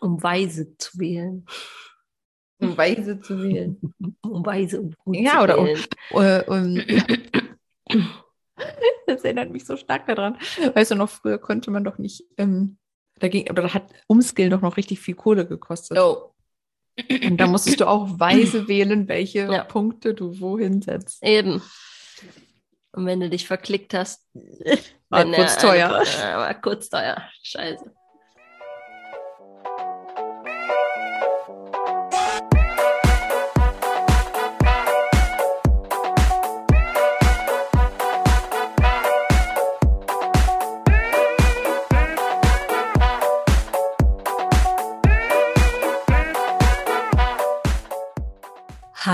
Um weise zu wählen. Um weise zu wählen. Um weise und gut Ja, zu oder um, wählen. äh, um, Das erinnert mich so stark daran. Weißt du noch, früher konnte man doch nicht, ähm, da ging, oder da hat Umskill doch noch richtig viel Kohle gekostet. Oh, Und da musstest du auch weise wählen, welche Ja. Punkte du wohin setzt. eben. Und wenn du dich verklickt hast, War kurz er teuer. Eine, äh, war kurz teuer. Scheiße.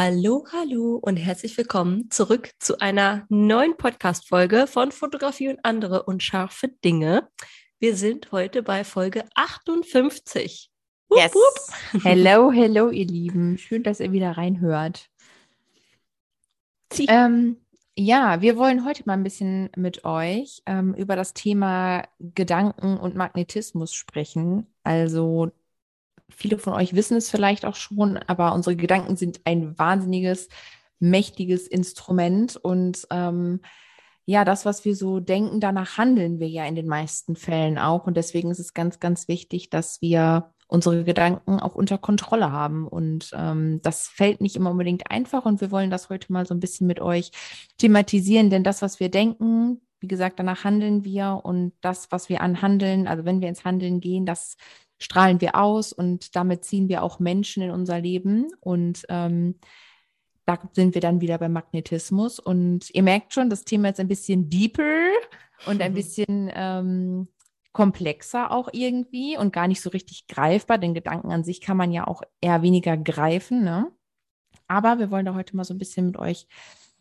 Hallo, hallo und herzlich willkommen zurück zu einer neuen Podcast-Folge von Fotografie und andere unscharfe Dinge. Wir sind heute bei Folge 58. Wupp, Yes. wupp. Hello, hello, ihr Lieben. Schön, dass ihr wieder reinhört. Ähm, ja, wir wollen heute mal ein bisschen mit euch ähm, über das Thema Gedanken und Magnetismus sprechen. Also viele von euch wissen es vielleicht auch schon, aber unsere Gedanken sind ein wahnsinniges, mächtiges Instrument und ähm, ja, das, was wir so denken, danach handeln wir ja in den meisten Fällen auch. Und deswegen ist es ganz, ganz wichtig, dass wir unsere Gedanken auch unter Kontrolle haben. Und ähm, das fällt nicht immer unbedingt einfach. Und wir wollen das heute mal so ein bisschen mit euch thematisieren. Denn das, was wir denken, wie gesagt, danach handeln wir. Und das, was wir anhandeln, also wenn wir ins Handeln gehen, das strahlen wir aus und damit ziehen wir auch Menschen in unser Leben. Und ähm, da sind wir dann wieder beim Magnetismus. Und ihr merkt schon, das Thema ist ein bisschen deeper und ein Mhm. bisschen ähm, komplexer auch irgendwie und gar nicht so richtig greifbar. Den Gedanken an sich kann man ja auch eher weniger greifen. Ne? Aber wir wollen da heute mal so ein bisschen mit euch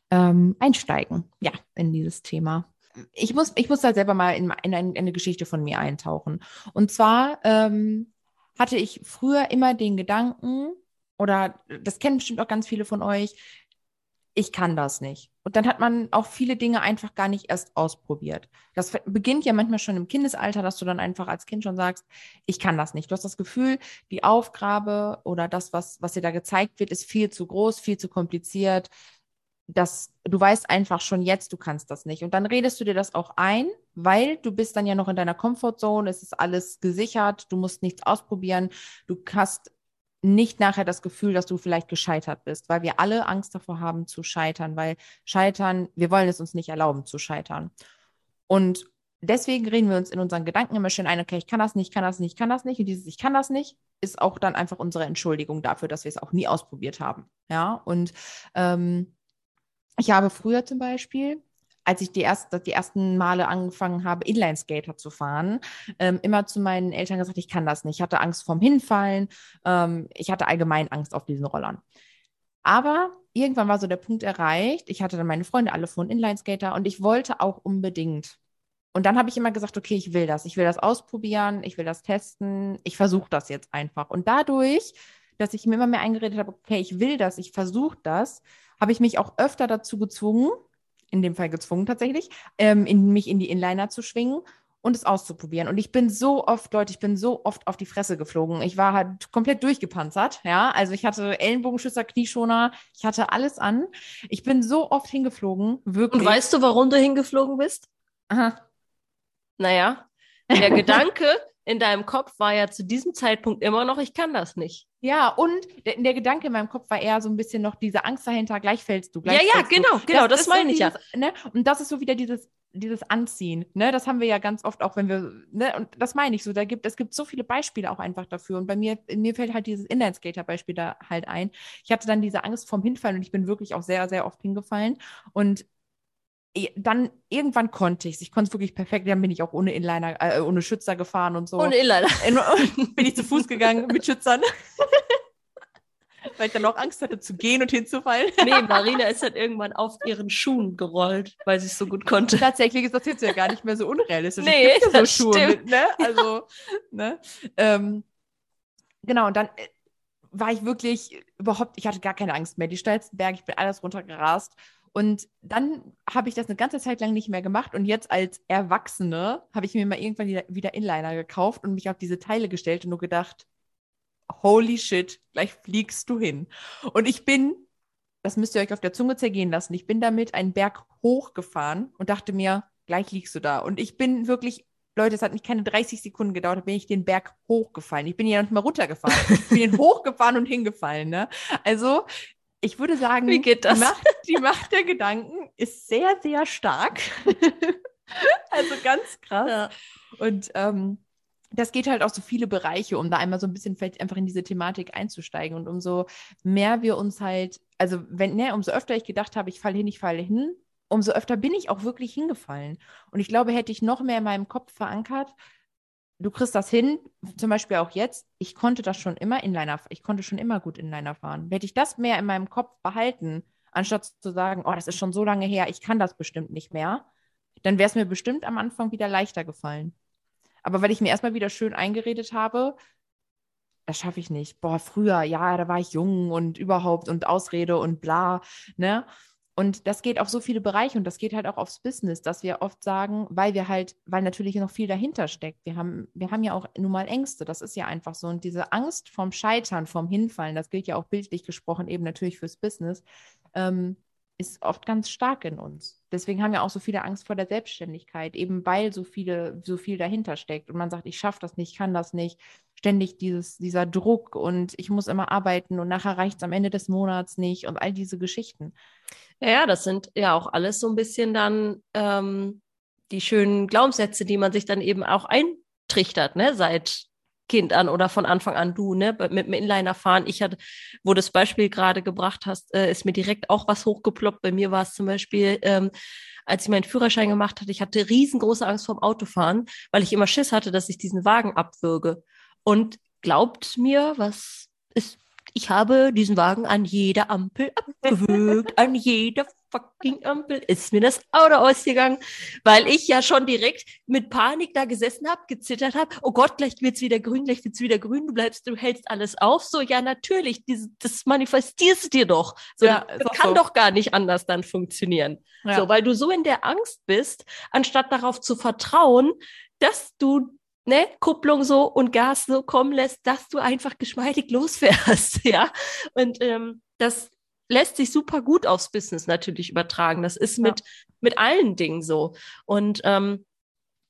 ähm, einsteigen, ja, in dieses Thema. Ich muss, ich muss da selber mal in, in, in eine Geschichte von mir eintauchen. Und zwar ähm, hatte ich früher immer den Gedanken, oder das kennen bestimmt auch ganz viele von euch, ich kann das nicht. Und dann hat man auch viele Dinge einfach gar nicht erst ausprobiert. Das beginnt ja manchmal schon im Kindesalter, dass du dann einfach als Kind schon sagst, ich kann das nicht. Du hast das Gefühl, die Aufgabe oder das, was, was dir da gezeigt wird, ist viel zu groß, viel zu kompliziert. Das, du weißt einfach schon jetzt, du kannst das nicht. Und dann redest du dir das auch ein, weil du bist dann ja noch in deiner Comfortzone, es ist alles gesichert, du musst nichts ausprobieren, du hast nicht nachher das Gefühl, dass du vielleicht gescheitert bist, weil wir alle Angst davor haben zu scheitern, weil scheitern, wir wollen es uns nicht erlauben zu scheitern. Und deswegen reden wir uns in unseren Gedanken immer schön ein, okay, ich kann das nicht, ich kann das nicht, ich kann das nicht. Und dieses Ich kann das nicht ist auch dann einfach unsere Entschuldigung dafür, dass wir es auch nie ausprobiert haben. Ja, und ähm, ich habe früher zum Beispiel, als ich die, erst, die ersten Male angefangen habe, Inlineskater zu fahren, ähm, immer zu meinen Eltern gesagt, ich kann das nicht. Ich hatte Angst vorm Hinfallen. Ähm, ich hatte allgemein Angst auf diesen Rollern. Aber irgendwann war so der Punkt erreicht. Ich hatte dann meine Freunde alle von Inlineskater und ich wollte auch unbedingt. Und dann habe ich immer gesagt, okay, ich will das. Ich will das ausprobieren. Ich will das testen. Ich versuche das jetzt einfach. Und dadurch, dass ich mir immer mehr eingeredet habe, okay, ich will das, ich versuche das, habe ich mich auch öfter dazu gezwungen, in dem Fall gezwungen tatsächlich, ähm, in, mich in die Inliner zu schwingen und es auszuprobieren. Und ich bin so oft, Leute, ich bin so oft auf die Fresse geflogen. Ich war halt komplett durchgepanzert, ja. Also ich hatte Ellenbogenschützer, Knieschoner, ich hatte alles an. Ich bin so oft hingeflogen, wirklich. Und weißt du, warum du hingeflogen bist? Aha. Naja, der Gedanke in deinem Kopf war ja zu diesem Zeitpunkt immer noch, ich kann das nicht. Ja, und der, der Gedanke in meinem Kopf war eher so ein bisschen noch diese Angst dahinter, gleich fällst du, gleich Ja, ja, fällst du. genau, genau, das ist meine so ich ja. dieses, Ne? Und das ist so wieder dieses, dieses Anziehen, ne? Das haben wir ja ganz oft auch, wenn wir, ne? Und das meine ich so, da gibt, es gibt so viele Beispiele auch einfach dafür. Und bei mir, mir fällt halt dieses Inlineskater-Beispiel da halt ein. Ich hatte dann diese Angst vorm Hinfallen und ich bin wirklich auch sehr, sehr oft hingefallen. Und dann irgendwann konnte ich es. Ich konnte es wirklich perfekt. Dann bin ich auch ohne Inliner, äh, ohne Schützer gefahren und so. Ohne Inliner. In, bin ich zu Fuß gegangen mit Schützern. Weil ich dann auch Angst hatte zu gehen und hinzufallen. Nee, Marina ist halt irgendwann auf ihren Schuhen gerollt, weil sie es so gut konnte. Tatsächlich ist das jetzt ja gar nicht mehr so unrealistisch. Nee, gibt ja das so Schuhe stimmt. mit, ne? Also, ne? Ähm, genau, und dann äh, war ich wirklich überhaupt, ich hatte gar keine Angst mehr. Die steilsten Berge, ich bin alles runtergerast. Und dann habe ich das eine ganze Zeit lang nicht mehr gemacht. Und jetzt als Erwachsene habe ich mir mal irgendwann wieder, Inliner gekauft und mich auf diese Teile gestellt und nur gedacht, holy shit, gleich fliegst du hin. Und ich bin, das müsst ihr euch auf der Zunge zergehen lassen, ich bin damit einen Berg hochgefahren und dachte mir, gleich liegst du da. Und ich bin wirklich, Leute, es hat nicht keine 30 Sekunden gedauert, da bin ich den Berg hochgefallen. Ich bin ja noch nicht mal runtergefahren. Ich bin den hochgefahren und hingefallen. Ne? Also, ich würde sagen, Wie geht das? Die, Macht, die Macht der Gedanken ist sehr, sehr stark. also ganz krass. Ja. Und ähm, das geht halt auch so viele Bereiche, um da einmal so ein bisschen vielleicht einfach in diese Thematik einzusteigen. Und umso mehr wir uns halt, also wenn, ne, umso öfter ich gedacht habe, ich falle hin, ich falle hin, umso öfter bin ich auch wirklich hingefallen. Und ich glaube, hätte ich noch mehr in meinem Kopf verankert, du kriegst das hin, zum Beispiel auch jetzt, ich konnte das schon immer Inliner, ich konnte schon immer gut Inliner fahren. Hätte ich das mehr in meinem Kopf behalten, anstatt zu sagen, oh, das ist schon so lange her, ich kann das bestimmt nicht mehr, dann wäre es mir bestimmt am Anfang wieder leichter gefallen. Aber weil ich mir erstmal wieder schön eingeredet habe, das schaffe ich nicht. Boah, früher, ja, da war ich jung und überhaupt und Ausrede und bla, ne? Und das geht auf so viele Bereiche und das geht halt auch aufs Business, dass wir oft sagen, weil wir halt, weil natürlich noch viel dahinter steckt. Wir haben, wir haben ja auch nun mal Ängste, das ist ja einfach so. Und diese Angst vom Scheitern, vom Hinfallen, das gilt ja auch bildlich gesprochen eben natürlich fürs Business, ähm, ist oft ganz stark in uns. Deswegen haben wir auch so viele Angst vor der Selbstständigkeit, eben weil so viele, so viel dahinter steckt. Und man sagt, ich schaffe das nicht, ich kann das nicht. Ständig dieses, dieser Druck und ich muss immer arbeiten und nachher reicht es am Ende des Monats nicht und all diese Geschichten. Ja, das sind ja auch alles so ein bisschen dann ähm, die schönen Glaubenssätze, die man sich dann eben auch eintrichtert, ne, seit Kind an oder von Anfang an du, ne, mit dem Inliner fahren. Ich hatte, wo das Beispiel gerade gebracht hast, äh, ist mir direkt auch was hochgeploppt. Bei mir war es zum Beispiel, ähm, als ich meinen Führerschein gemacht hatte, ich hatte riesengroße Angst vorm Autofahren, weil ich immer Schiss hatte, dass ich diesen Wagen abwürge. Und glaubt mir, was ist ich habe diesen Wagen an jeder Ampel abgewürgt, an jeder fucking Ampel ist mir das Auto ausgegangen, weil ich ja schon direkt mit Panik da gesessen habe, gezittert habe. Oh Gott, gleich wird's wieder grün, gleich wird's wieder grün. Du bleibst, du hältst alles auf. So, ja, natürlich, dieses, das manifestierst du dir doch. So, ja, das kann so. doch gar nicht anders dann funktionieren. Ja. So, weil du so in der Angst bist, anstatt darauf zu vertrauen, dass du ne, Kupplung so und Gas so kommen lässt, dass du einfach geschmeidig losfährst, ja. Und ähm, das lässt sich super gut aufs Business natürlich übertragen. Das ist ja. mit, mit allen Dingen so. Und ähm,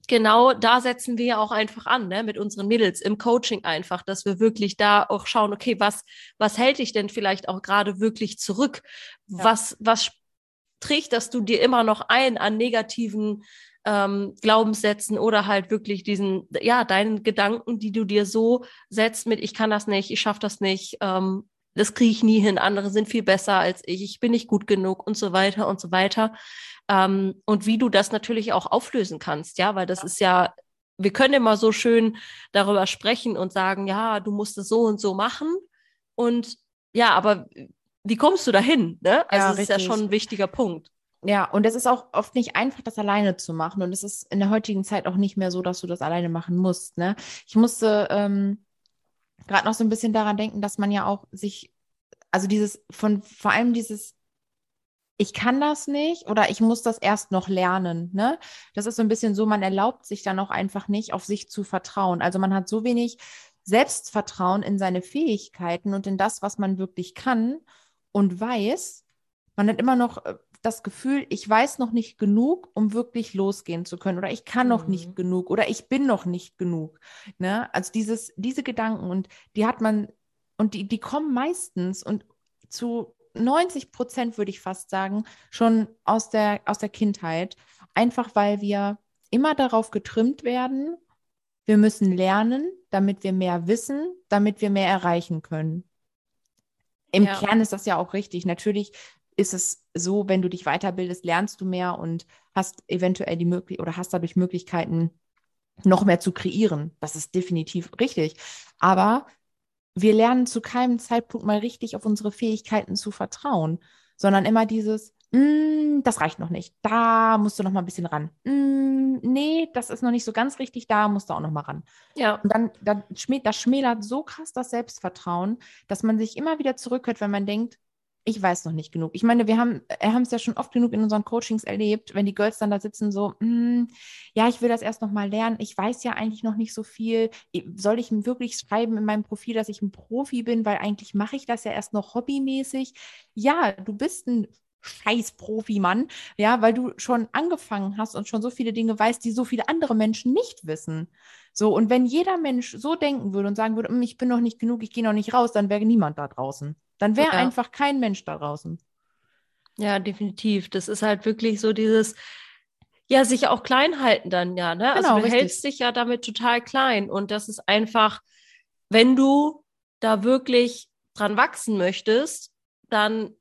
genau da setzen wir ja auch einfach an, ne, mit unseren Mädels im Coaching einfach, dass wir wirklich da auch schauen, okay, was, was hält dich denn vielleicht auch gerade wirklich zurück? Ja. Was, was trägt das du dir immer noch ein an negativen ähm, Glaubenssätzen oder halt wirklich diesen, ja, deinen Gedanken, die du dir so setzt mit, ich kann das nicht, ich schaffe das nicht, ähm, das kriege ich nie hin, andere sind viel besser als ich, ich bin nicht gut genug und so weiter und so weiter. Ähm, und wie du das natürlich auch auflösen kannst, ja, weil das ja. ist ja, wir können immer so schön darüber sprechen und sagen, ja, du musst es so und so machen. Und ja, aber wie kommst du dahin? Ne? Also ja, das ist ja schon ein wichtiger Punkt. Ja, und es ist auch oft nicht einfach, das alleine zu machen. Und es ist in der heutigen Zeit auch nicht mehr so, dass du das alleine machen musst. Ne? Ich musste ähm, gerade noch so ein bisschen daran denken, dass man ja auch sich, also dieses, von vor allem dieses, ich kann das nicht oder ich muss das erst noch lernen. Ne? Das ist so ein bisschen so, man erlaubt sich dann auch einfach nicht, auf sich zu vertrauen. Also man hat so wenig Selbstvertrauen in seine Fähigkeiten und in das, was man wirklich kann und weiß. Man hat immer noch äh, das Gefühl, ich weiß noch nicht genug, um wirklich losgehen zu können oder ich kann noch nicht mhm. genug oder ich bin noch nicht genug. Ne? Also dieses, diese Gedanken und die hat man und die, die kommen meistens und zu 90 Prozent würde ich fast sagen, schon aus der, aus der Kindheit. Einfach weil wir immer darauf getrimmt werden, wir müssen lernen, damit wir mehr wissen, damit wir mehr erreichen können. Im ja. Kern ist das ja auch richtig. Natürlich ist es so, wenn du dich weiterbildest, lernst du mehr und hast eventuell die Möglichkeit oder hast dadurch Möglichkeiten, noch mehr zu kreieren. Das ist definitiv richtig. Aber wir lernen zu keinem Zeitpunkt mal richtig auf unsere Fähigkeiten zu vertrauen, sondern immer dieses, mm, das reicht noch nicht, da musst du noch mal ein bisschen ran. Mm, nee, das ist noch nicht so ganz richtig, da musst du auch noch mal ran. Ja. Und dann, dann schmälert, das schmälert so krass das Selbstvertrauen, dass man sich immer wieder zurückhört, wenn man denkt, ich weiß noch nicht genug. Ich meine, wir haben äh, es ja schon oft genug in unseren Coachings erlebt, wenn die Girls dann da sitzen so, mm, ja, ich will das erst noch mal lernen. Ich weiß ja eigentlich noch nicht so viel. Soll ich wirklich schreiben in meinem Profil, dass ich ein Profi bin, weil eigentlich mache ich das ja erst noch hobbymäßig. Ja, du bist ein scheiß Profi-Mann, ja, weil du schon angefangen hast und schon so viele Dinge weißt, die so viele andere Menschen nicht wissen. So, und wenn jeder Mensch so denken würde und sagen würde, hm, ich bin noch nicht genug, ich gehe noch nicht raus, dann wäre niemand da draußen. Dann wäre ja. einfach kein Mensch da draußen. Ja, definitiv. Das ist halt wirklich so dieses, ja, sich auch klein halten dann, ja, ne? Also genau, also du richtig. hältst dich ja damit total klein. Und das ist einfach, wenn du da wirklich dran wachsen möchtest, dann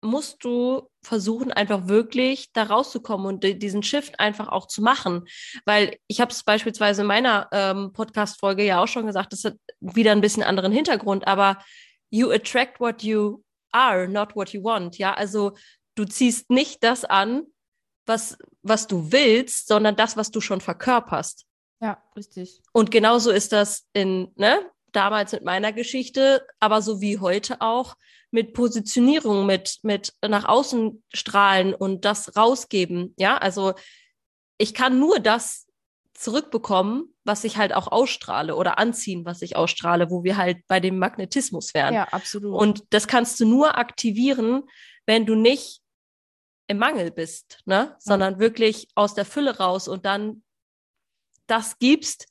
musst du versuchen, einfach wirklich da rauszukommen und diesen Shift einfach auch zu machen. Weil ich habe es beispielsweise in meiner ähm, Podcast-Folge ja auch schon gesagt, das hat wieder ein bisschen anderen Hintergrund, aber you attract what you are, not what you want. Ja, also du ziehst nicht das an, was, was du willst, sondern das, was du schon verkörperst. Ja, richtig. Und genauso ist das in, ne, damals mit meiner Geschichte, aber so wie heute auch mit Positionierung, mit, mit nach außen strahlen und das rausgeben. Ja, also ich kann nur das zurückbekommen, was ich halt auch ausstrahle oder anziehen, was ich ausstrahle, wo wir halt bei dem Magnetismus wären. Ja, absolut. Und das kannst du nur aktivieren, wenn du nicht im Mangel bist, ne? Sondern wirklich aus der Fülle raus und dann das gibst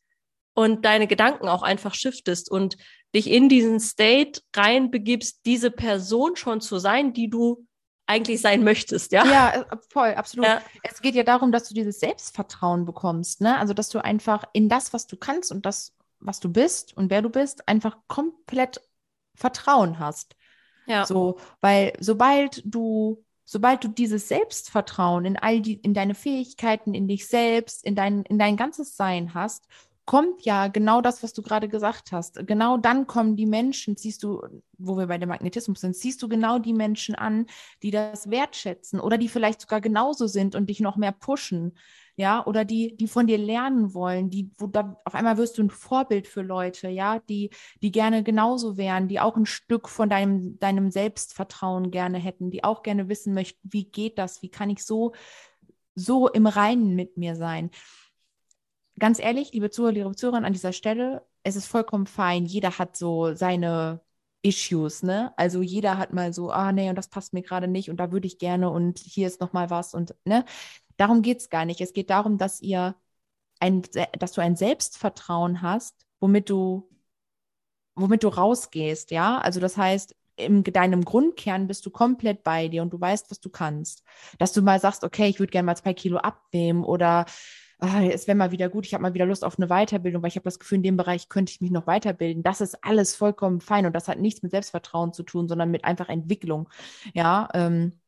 und deine Gedanken auch einfach shiftest und dich in diesen State reinbegibst, diese Person schon zu sein, die du eigentlich sein möchtest, ja? Ja, äh, voll, absolut. Ja. Es geht ja darum, dass du dieses Selbstvertrauen bekommst, ne? Also, dass du einfach in das, was du kannst und das, was du bist und wer du bist, einfach komplett Vertrauen hast. Ja. So, weil sobald du sobald du dieses Selbstvertrauen in all die, in deine Fähigkeiten, in dich selbst, in dein, in dein ganzes Sein hast kommt ja genau das, was du gerade gesagt hast. Genau dann kommen die Menschen, siehst du, wo wir bei dem Magnetismus sind, siehst du genau die Menschen an, die das wertschätzen oder die vielleicht sogar genauso sind und dich noch mehr pushen. Ja, oder die, die von dir lernen wollen, die, wo da auf einmal wirst du ein Vorbild für Leute, ja, die, die gerne genauso wären, die auch ein Stück von deinem, deinem Selbstvertrauen gerne hätten, die auch gerne wissen möchten, wie geht das, wie kann ich so, so im Reinen mit mir sein ganz ehrlich, liebe Zuhörer, liebe Zuhörer, an dieser Stelle, es ist vollkommen fein. Jeder hat so seine Issues, ne? Also jeder hat mal so, ah nee, und das passt mir gerade nicht und da würde ich gerne und hier ist noch mal was und ne? Darum geht es gar nicht. Es geht darum, dass ihr ein, dass du ein Selbstvertrauen hast, womit du, womit du rausgehst, ja? Also das heißt, in deinem Grundkern bist du komplett bei dir und du weißt, was du kannst. Dass du mal sagst, okay, ich würde gerne mal zwei Kilo abnehmen oder ah, es wäre mal wieder gut, ich habe mal wieder Lust auf eine Weiterbildung, weil ich habe das Gefühl, in dem Bereich könnte ich mich noch weiterbilden. Das ist alles vollkommen fein und das hat nichts mit Selbstvertrauen zu tun, sondern mit einfach Entwicklung, ja, ähm,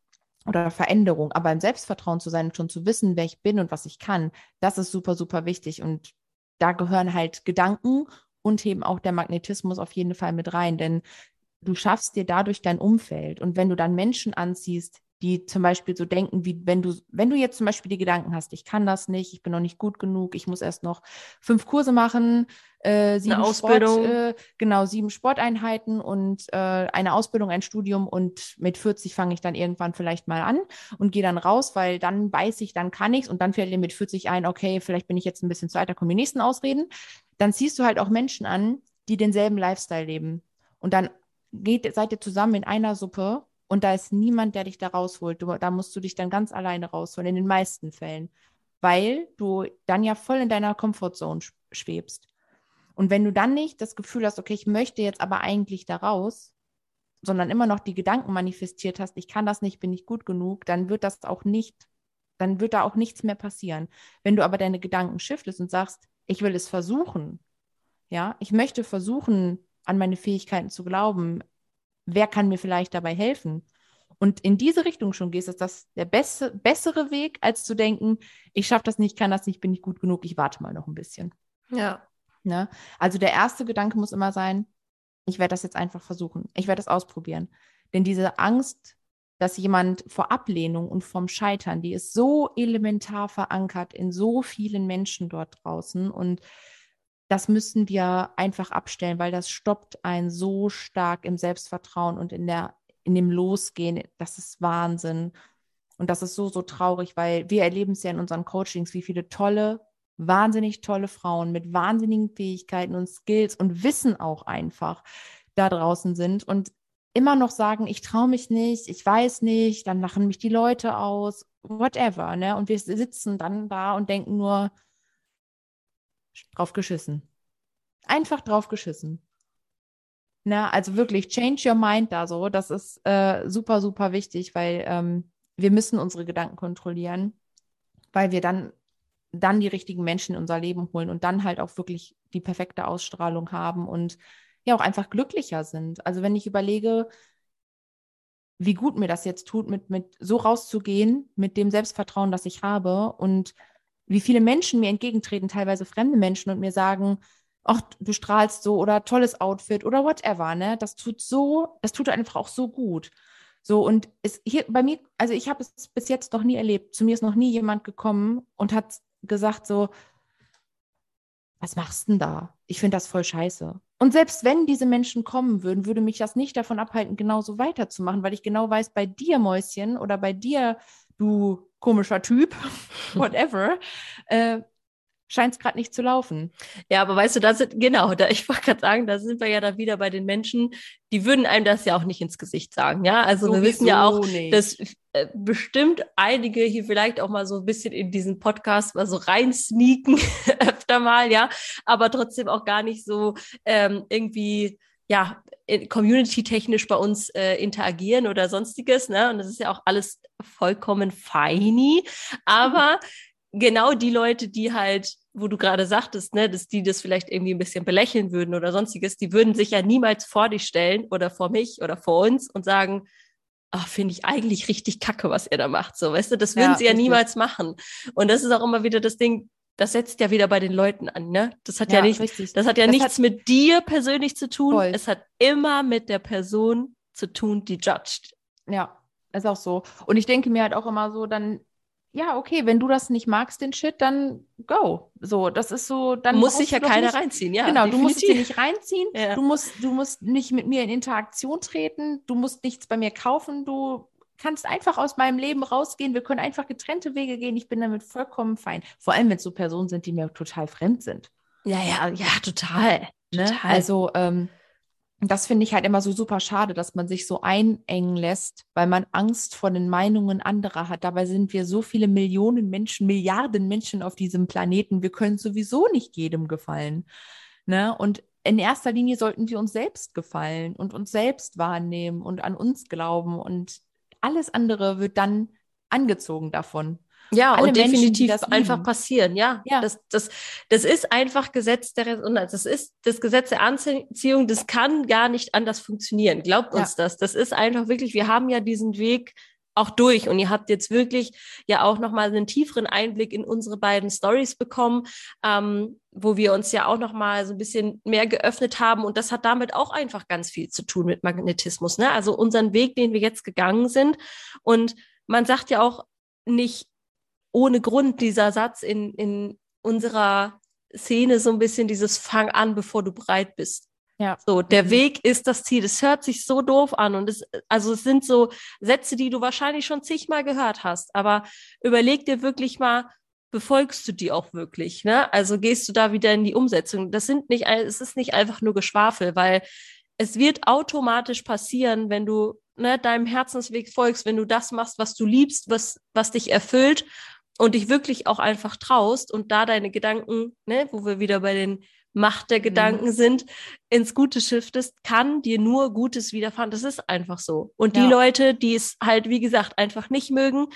oder Veränderung. Aber im Selbstvertrauen zu sein und schon zu wissen, wer ich bin und was ich kann, das ist super, super wichtig. Und da gehören halt Gedanken und eben auch der Magnetismus auf jeden Fall mit rein, denn du schaffst dir dadurch dein Umfeld. Und wenn du dann Menschen anziehst, die zum Beispiel so denken, wie wenn du, wenn du jetzt zum Beispiel die Gedanken hast, ich kann das nicht, ich bin noch nicht gut genug, ich muss erst noch fünf Kurse machen, äh, sieben eine Ausbildung. Sport, äh, genau, sieben Sporteinheiten und äh, eine Ausbildung, ein Studium und mit 40 fange ich dann irgendwann vielleicht mal an und gehe dann raus, weil dann weiß ich, dann kann ich's und dann fällt dir mit 40 ein, okay, vielleicht bin ich jetzt ein bisschen zu alt, da kommen die nächsten Ausreden. Dann ziehst du halt auch Menschen an, die denselben Lifestyle leben. Und dann geht, seid ihr zusammen in einer Suppe und da ist niemand, der dich da rausholt. Du, da musst du dich dann ganz alleine rausholen, in den meisten Fällen, weil du dann ja voll in deiner Comfortzone schwebst. Und wenn du dann nicht das Gefühl hast, okay, ich möchte jetzt aber eigentlich da raus, sondern immer noch die Gedanken manifestiert hast, ich kann das nicht, bin nicht gut genug, dann wird das auch nicht, dann wird da auch nichts mehr passieren. Wenn du aber deine Gedanken shiftest und sagst, ich will es versuchen, ja, ich möchte versuchen, an meine Fähigkeiten zu glauben, wer kann mir vielleicht dabei helfen? Und in diese Richtung schon gehst, ist das der beste, bessere Weg, als zu denken, ich schaffe das nicht, kann das nicht, bin nicht gut genug, ich warte mal noch ein bisschen. Ja. Ne? Also der erste Gedanke muss immer sein, ich werde das jetzt einfach versuchen, ich werde es ausprobieren. Denn diese Angst, dass jemand vor Ablehnung und vom Scheitern, die ist so elementar verankert in so vielen Menschen dort draußen und das müssen wir einfach abstellen, weil das stoppt einen so stark im Selbstvertrauen und in der in dem Losgehen, das ist Wahnsinn. Und das ist so, so traurig, weil wir erleben es ja in unseren Coachings, wie viele tolle, wahnsinnig tolle Frauen mit wahnsinnigen Fähigkeiten und Skills und Wissen auch einfach da draußen sind und immer noch sagen, ich traue mich nicht, ich weiß nicht, dann lachen mich die Leute aus, whatever, ne? Und wir sitzen dann da und denken nur drauf geschissen. Einfach drauf geschissen. Na, also wirklich, change your mind da so. Das ist äh, super, super wichtig, weil ähm, wir müssen unsere Gedanken kontrollieren, weil wir dann, dann die richtigen Menschen in unser Leben holen und dann halt auch wirklich die perfekte Ausstrahlung haben und ja auch einfach glücklicher sind. Also wenn ich überlege, wie gut mir das jetzt tut, mit, mit so rauszugehen, mit dem Selbstvertrauen, das ich habe und wie viele Menschen mir entgegentreten, teilweise fremde Menschen und mir sagen, ach, du strahlst so oder tolles Outfit oder whatever, ne? Das tut so, das tut einfach auch so gut. So, und es hier bei mir, also ich habe es bis jetzt noch nie erlebt. Zu mir ist noch nie jemand gekommen und hat gesagt so, was machst du denn da? Ich finde das voll scheiße. Und selbst wenn diese Menschen kommen würden, würde mich das nicht davon abhalten, genauso weiterzumachen, weil ich genau weiß, bei dir, Mäuschen, oder bei dir, du komischer Typ, whatever, äh, scheint es gerade nicht zu laufen. Ja, aber weißt du, da sind, genau, da, ich wollte gerade sagen, da sind wir ja da wieder bei den Menschen, die würden einem das ja auch nicht ins Gesicht sagen, ja. Also Sowieso wir wissen ja auch, nicht. dass äh, bestimmt einige hier vielleicht auch mal so ein bisschen in diesen Podcast mal so rein sneaken, öfter mal, ja, aber trotzdem auch gar nicht so ähm, irgendwie ja, community-technisch bei uns äh, interagieren oder sonstiges, ne? Und das ist ja auch alles vollkommen feini. Aber genau die Leute, die halt, wo du gerade sagtest, ne, dass die das vielleicht irgendwie ein bisschen belächeln würden oder sonstiges, die würden sich ja niemals vor dich stellen oder vor mich oder vor uns und sagen, ach, finde ich eigentlich richtig kacke, was ihr da macht. So, weißt du, das würden ja, sie ja richtig. niemals machen. Und das ist auch immer wieder das Ding, das setzt ja wieder bei den Leuten an, ne? Das hat ja, ja nicht, das hat ja das nichts hat mit dir persönlich zu tun. Voll. Es hat immer mit der Person zu tun, die judged. Ja, ist auch so. Und ich denke mir halt auch immer so, dann ja, okay, wenn du das nicht magst, den Shit, dann go. So, das ist so, dann muss sich ja keiner nicht, reinziehen, ja. Genau, definitiv. du musst dich nicht reinziehen. Ja. Du musst, du musst nicht mit mir in Interaktion treten. Du musst nichts bei mir kaufen. Du kannst einfach aus meinem Leben rausgehen. Wir können einfach getrennte Wege gehen. Ich bin damit vollkommen fein. Vor allem, wenn es so Personen sind, die mir total fremd sind. Ja, ja, ja, total. Ne? total. Also, ähm, das finde ich halt immer so super schade, dass man sich so einengen lässt, weil man Angst vor den Meinungen anderer hat. Dabei sind wir so viele Millionen Menschen, Milliarden Menschen auf diesem Planeten. Wir können sowieso nicht jedem gefallen. Ne? Und in erster Linie sollten wir uns selbst gefallen und uns selbst wahrnehmen und an uns glauben. Und alles andere wird dann angezogen davon. Ja, Alle und Menschen, definitiv das einfach lieben. passieren. Ja, ja. Das, das, das ist einfach Gesetz der Resonanz. Das ist das Gesetz der Anziehung. Das kann gar nicht anders funktionieren. Glaubt uns ja. das. Das ist einfach wirklich, wir haben ja diesen Weg auch durch und ihr habt jetzt wirklich ja auch nochmal einen tieferen Einblick in unsere beiden Stories bekommen, ähm, wo wir uns ja auch nochmal so ein bisschen mehr geöffnet haben und das hat damit auch einfach ganz viel zu tun mit Magnetismus, ne? Also unseren Weg, den wir jetzt gegangen sind und man sagt ja auch nicht ohne Grund dieser Satz in, in unserer Szene so ein bisschen dieses Fang an, bevor du bereit bist. Ja. So, der mhm. Weg ist das Ziel. Das hört sich so doof an und es, also es sind so Sätze, die du wahrscheinlich schon zigmal gehört hast, aber überleg dir wirklich mal, befolgst du die auch wirklich, ne? Also gehst du da wieder in die Umsetzung. Das sind nicht, es ist nicht einfach nur Geschwafel, weil es wird automatisch passieren, wenn du ne, deinem Herzensweg folgst, wenn du das machst, was du liebst, was, was dich erfüllt und dich wirklich auch einfach traust und da deine Gedanken, ne, wo wir wieder bei den Macht der mhm. Gedanken mhm. sind, ins Gute shiftest, kann dir nur Gutes widerfahren. Das ist einfach so. Und die Leute, die es halt, wie gesagt, einfach nicht mögen,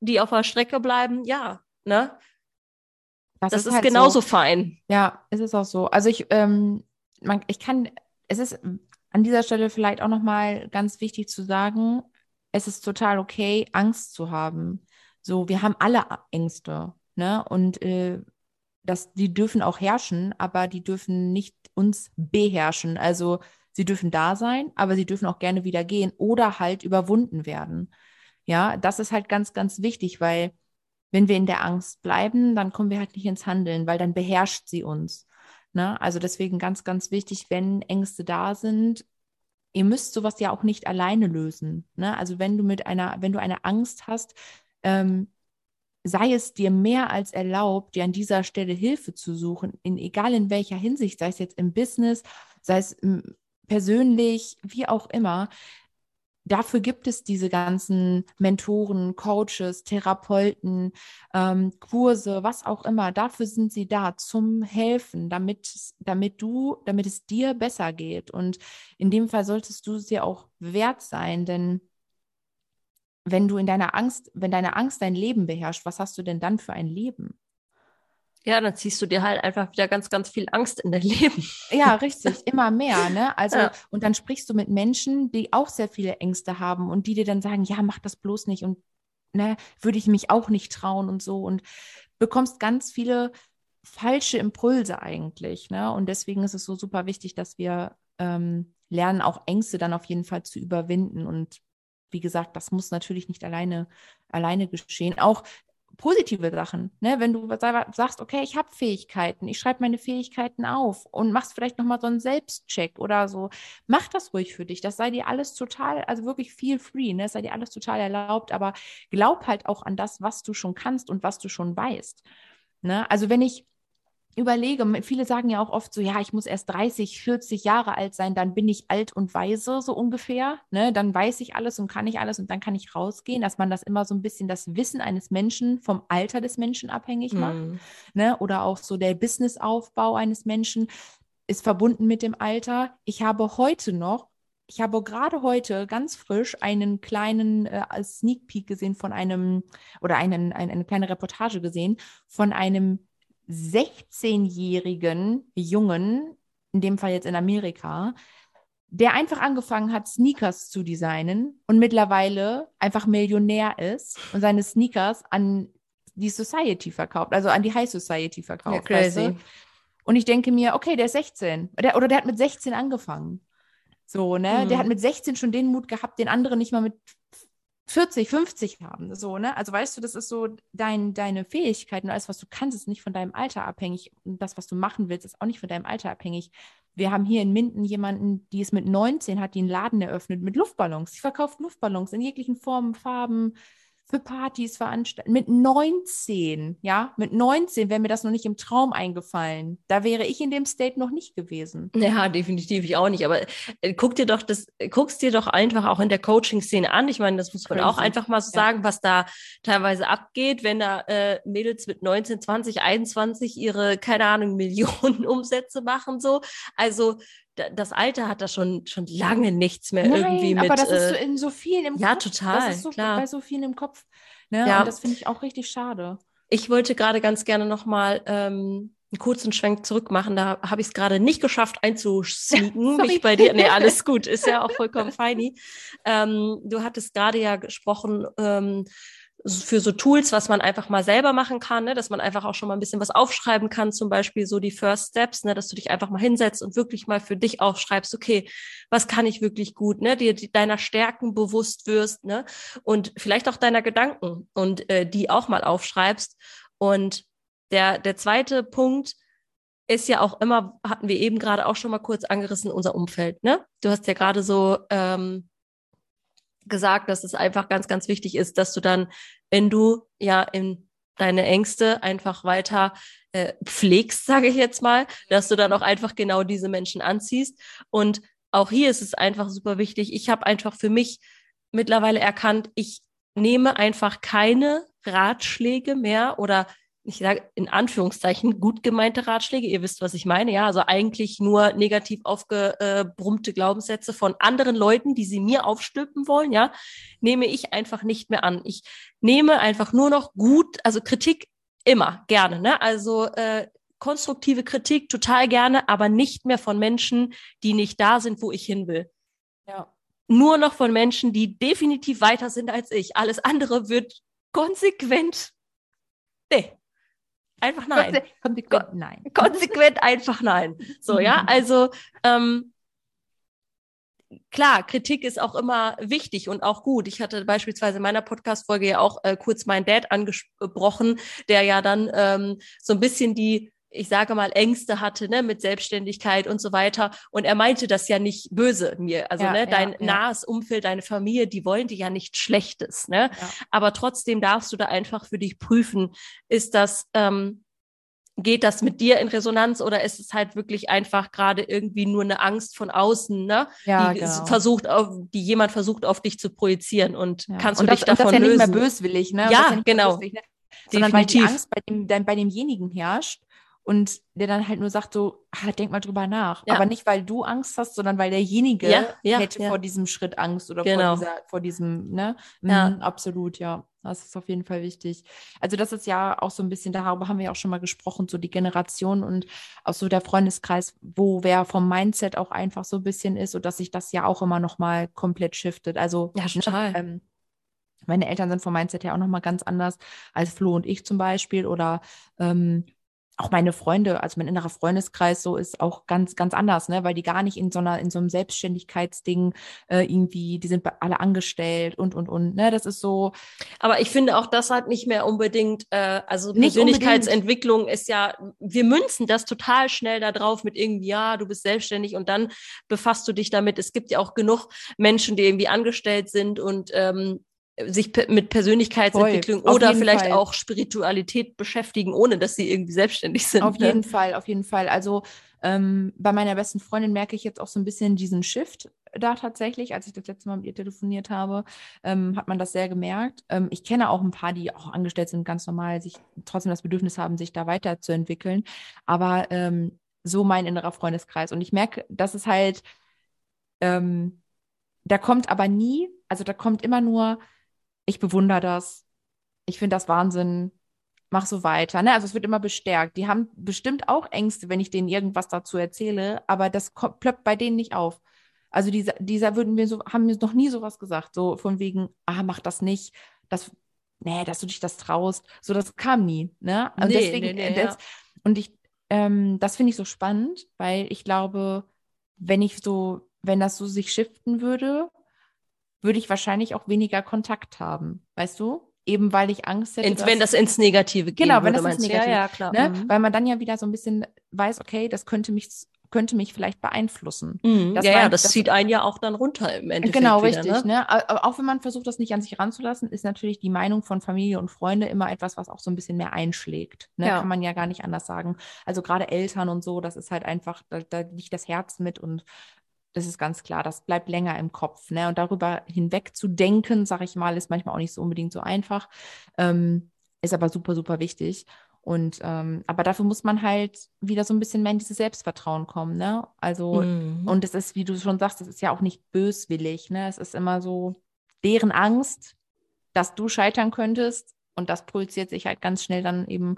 die auf der Strecke bleiben, ja, ne? Das, das ist, ist halt genauso so. fein. Ja, es ist auch so. Also ich, ähm, man, ich kann, es ist an dieser Stelle vielleicht auch nochmal ganz wichtig zu sagen, es ist total okay, Angst zu haben. So, wir haben alle Ängste, ne? Und äh, das, die dürfen auch herrschen, aber die dürfen nicht uns beherrschen. Also sie dürfen da sein, aber sie dürfen auch gerne wieder gehen oder halt überwunden werden. Ja, das ist halt ganz, ganz wichtig, weil wenn wir in der Angst bleiben, dann kommen wir halt nicht ins Handeln, weil dann beherrscht sie uns. Ne? Also deswegen ganz, ganz wichtig, wenn Ängste da sind, ihr müsst sowas ja auch nicht alleine lösen. Ne? Also wenn du mit einer, wenn du eine Angst hast, ähm, sei es dir mehr als erlaubt, dir an dieser Stelle Hilfe zu suchen, in egal in welcher Hinsicht, sei es jetzt im Business, sei es persönlich, wie auch immer. Dafür gibt es diese ganzen Mentoren, Coaches, Therapeuten, ähm, Kurse, was auch immer. Dafür sind sie da zum Helfen, damit, damit du, damit es dir besser geht. Und in dem Fall solltest du es dir auch wert sein, denn wenn du in deiner Angst, wenn deine Angst dein Leben beherrscht, was hast du denn dann für ein Leben? Ja, dann ziehst du dir halt einfach wieder ganz, ganz viel Angst in dein Leben. Ja, richtig, immer mehr, ne? Also, ja. und dann sprichst du mit Menschen, die auch sehr viele Ängste haben und die dir dann sagen, ja, mach das bloß nicht und ne, würde ich mich auch nicht trauen und so und bekommst ganz viele falsche Impulse eigentlich, ne? Und deswegen ist es so super wichtig, dass wir ähm, lernen, auch Ängste dann auf jeden Fall zu überwinden und wie gesagt, das muss natürlich nicht alleine, alleine geschehen. Auch positive Sachen, ne? wenn du sagst, okay, ich habe Fähigkeiten, ich schreibe meine Fähigkeiten auf und machst vielleicht nochmal so einen Selbstcheck oder so, mach das ruhig für dich, das sei dir alles total, also wirklich viel free, ne? sei dir alles total erlaubt, aber glaub halt auch an das, was du schon kannst und was du schon weißt. Ne? Also wenn ich überlege, viele sagen ja auch oft so, ja, ich muss erst 30, 40 Jahre alt sein, dann bin ich alt und weise, so ungefähr. Ne? Dann weiß ich alles und kann ich alles und dann kann ich rausgehen, dass man das immer so ein bisschen das Wissen eines Menschen vom Alter des Menschen abhängig macht. Mhm. Ne? Oder auch so der Businessaufbau eines Menschen ist verbunden mit dem Alter. Ich habe heute noch ich habe gerade heute ganz frisch einen kleinen äh, Sneak Peek gesehen von einem oder einen, ein, eine kleine Reportage gesehen von einem 16-jährigen Jungen, in dem Fall jetzt in Amerika, der einfach angefangen hat, Sneakers zu designen und mittlerweile einfach Millionär ist und seine Sneakers an die Society verkauft, also an die High Society verkauft. Ja, crazy. Weißt du? Und ich denke mir, okay, der ist 16. Der, oder der hat mit 16 angefangen. So, ne? Mhm. Der hat mit 16 schon den Mut gehabt, den anderen nicht mal mit 40, 50 haben. So, ne? Also weißt du, das ist so dein, deine Fähigkeiten, alles, was du kannst, ist nicht von deinem Alter abhängig. Und das, was du machen willst, ist auch nicht von deinem Alter abhängig. Wir haben hier in Minden jemanden, die ist mit 19, hat die einen Laden eröffnet mit Luftballons. Sie verkauft Luftballons in jeglichen Formen, Farben, für Partys veranstalten. Mit 19, ja, mit 19 wäre mir das noch nicht im Traum eingefallen. Da wäre ich in dem State noch nicht gewesen. Ja, definitiv ich auch nicht. Aber äh, guck dir doch das, guckst dir doch einfach auch in der Coaching-Szene an. Ich meine, das muss man Crazy. auch einfach mal so ja. sagen, was da teilweise abgeht, wenn da äh, Mädels mit 19, 20, 21 ihre, keine Ahnung, Millionen Umsätze machen, so. Also, das Alter hat da schon, schon lange nichts mehr Nein, irgendwie mit. Aber das ist so in so vielen im ja, Kopf. Ja, total. Das ist so klar. bei so vielen im Kopf. Ne? Ja. Und das finde ich auch richtig schade. Ich wollte gerade ganz gerne nochmal ähm, einen kurzen Schwenk zurück machen. Da habe ich es gerade nicht geschafft einzusneaken, mich bei dir. Nee, alles gut, ist ja auch vollkommen feini. Ähm, du hattest gerade ja gesprochen, ähm, für so Tools, was man einfach mal selber machen kann, ne? dass man einfach auch schon mal ein bisschen was aufschreiben kann, zum Beispiel so die First Steps, ne? dass du dich einfach mal hinsetzt und wirklich mal für dich aufschreibst, okay, was kann ich wirklich gut, ne? dir deiner Stärken bewusst wirst ne? und vielleicht auch deiner Gedanken und äh, die auch mal aufschreibst. Und der, der zweite Punkt ist ja auch immer, hatten wir eben gerade auch schon mal kurz angerissen, unser Umfeld. Ne? Du hast ja gerade so ähm, gesagt, dass es einfach ganz, ganz wichtig ist, dass du dann, wenn du ja in deine Ängste einfach weiter äh, pflegst, sage ich jetzt mal, dass du dann auch einfach genau diese Menschen anziehst. Und auch hier ist es einfach super wichtig. Ich habe einfach für mich mittlerweile erkannt, ich nehme einfach keine Ratschläge mehr oder ich sage in Anführungszeichen, gut gemeinte Ratschläge. Ihr wisst, was ich meine. Ja, also eigentlich nur negativ aufgebrummte Glaubenssätze von anderen Leuten, die sie mir aufstülpen wollen, ja, nehme ich einfach nicht mehr an. Ich nehme einfach nur noch gut, also Kritik immer gerne, ne? Also äh, konstruktive Kritik total gerne, aber nicht mehr von Menschen, die nicht da sind, wo ich hin will. Ja. Nur noch von Menschen, die definitiv weiter sind als ich. Alles andere wird konsequent Nee, Einfach nein. Konsequent nein. Konsequent einfach nein. So, ja, also ähm, klar, Kritik ist auch immer wichtig und auch gut. Ich hatte beispielsweise in meiner Podcast-Folge ja auch äh, kurz meinen Dad angesprochen, der ja dann ähm, so ein bisschen die ich sage mal, Ängste hatte, ne, mit Selbstständigkeit und so weiter. Und er meinte das ja nicht böse mir. Also, Ja, ne, ja, dein ja. nahes Umfeld, deine Familie, die wollen dir ja nichts Schlechtes, ne? Ja. Aber trotzdem darfst du da einfach für dich prüfen, ist das, ähm, geht das mit dir in Resonanz oder ist es halt wirklich einfach gerade irgendwie nur eine Angst von außen, ne? Ja, die genau. versucht auf, die jemand versucht auf dich zu projizieren und Ja. kannst und du das, dich und das davon ja nicht lösen. mehr böswillig, ne? Ja, nicht mehr genau. böswillig, ne? Sondern weil die. Angst bei, dem, bei demjenigen herrscht und der dann halt nur sagt so, ah, denk mal drüber nach. Ja. Aber nicht, weil du Angst hast, sondern weil derjenige Ja, ja, hätte vor diesem Schritt Angst oder Genau. vor, dieser, vor diesem, ne? Mhm, absolut, ja. Das ist auf jeden Fall wichtig. Also das ist ja auch so ein bisschen, darüber haben wir ja auch schon mal gesprochen, so die Generation und auch so der Freundeskreis, wo wer vom Mindset auch einfach so ein bisschen ist und dass sich das ja auch immer noch mal komplett shiftet. Also Ja, ne, total. ähm, meine Eltern sind vom Mindset her auch nochmal ganz anders als Flo und ich zum Beispiel. Oder ähm, auch meine Freunde, also mein innerer Freundeskreis, so ist auch ganz, ganz anders, ne? Weil die gar nicht in so einer, in so einem Selbstständigkeitsding äh, irgendwie, die sind alle angestellt und und und. Ne? Das ist so, Aber ich finde auch das hat nicht mehr unbedingt, äh, also Persönlichkeitsentwicklung ist ja, wir münzen das total schnell da drauf mit irgendwie, ja, du bist selbstständig und dann befasst du dich damit. Es gibt ja auch genug Menschen, die irgendwie angestellt sind und ähm, sich mit Persönlichkeitsentwicklung Voll, oder vielleicht Fall. auch Spiritualität beschäftigen, ohne dass sie irgendwie selbstständig sind. Auf ne? jeden Fall, auf jeden Fall. Also ähm, bei meiner besten Freundin merke ich jetzt auch so ein bisschen diesen Shift da tatsächlich. Als ich das letzte Mal mit ihr telefoniert habe, ähm, hat man das sehr gemerkt. Ähm, ich kenne auch ein paar, die auch angestellt sind, ganz normal, sich trotzdem das Bedürfnis haben, sich da weiterzuentwickeln. Aber ähm, so mein innerer Freundeskreis. Und ich merke, dass es halt, ähm, da kommt aber nie, also da kommt immer nur, ich bewundere das, ich finde das Wahnsinn, mach so weiter. Ne? Also es wird immer bestärkt. Die haben bestimmt auch Ängste, wenn ich denen irgendwas dazu erzähle, aber das ploppt bei denen nicht auf. Also dieser, dieser würden mir so, haben mir noch nie sowas gesagt, so von wegen, ah, mach das nicht, das, nee, dass du dich das traust. So, das kam nie. Ne? Und Nee, deswegen, nee, nee, äh, das, und ich, ähm, das finde ich so spannend, weil ich glaube, wenn ich so, wenn das so sich shiften würde, würde ich wahrscheinlich auch weniger Kontakt haben, weißt du? Eben weil ich Angst hätte, In, dass- wenn das ins Negative geht. Genau, wenn würde, das ins? Negative- Ja, ja, klar. ne? Mhm. Weil man dann ja wieder so ein bisschen weiß, okay, das könnte mich, könnte mich vielleicht beeinflussen. Mhm. Das ja, ja, das, das- zieht einen ja auch dann runter im Endeffekt. Genau, wieder, richtig. Ne? Ne? Aber auch wenn man versucht, das nicht an sich ranzulassen, ist natürlich die Meinung von Familie und Freunde immer etwas, was auch so ein bisschen mehr einschlägt. Ne? Ja. Kann man ja gar nicht anders sagen. Also gerade Eltern und so, das ist halt einfach, da, da liegt das Herz mit und das ist ganz klar, das bleibt länger im Kopf. Ne? Und darüber hinweg zu denken, sag ich mal, ist manchmal auch nicht so unbedingt so einfach. Ähm, ist aber super, super wichtig. Und ähm, aber dafür muss man halt wieder so ein bisschen mehr in dieses Selbstvertrauen kommen, ne? Also Mhm. und es ist, wie du schon sagst, es ist ja auch nicht böswillig, ne? Es ist immer so deren Angst, dass du scheitern könntest. Und das projiziert sich halt ganz schnell dann eben,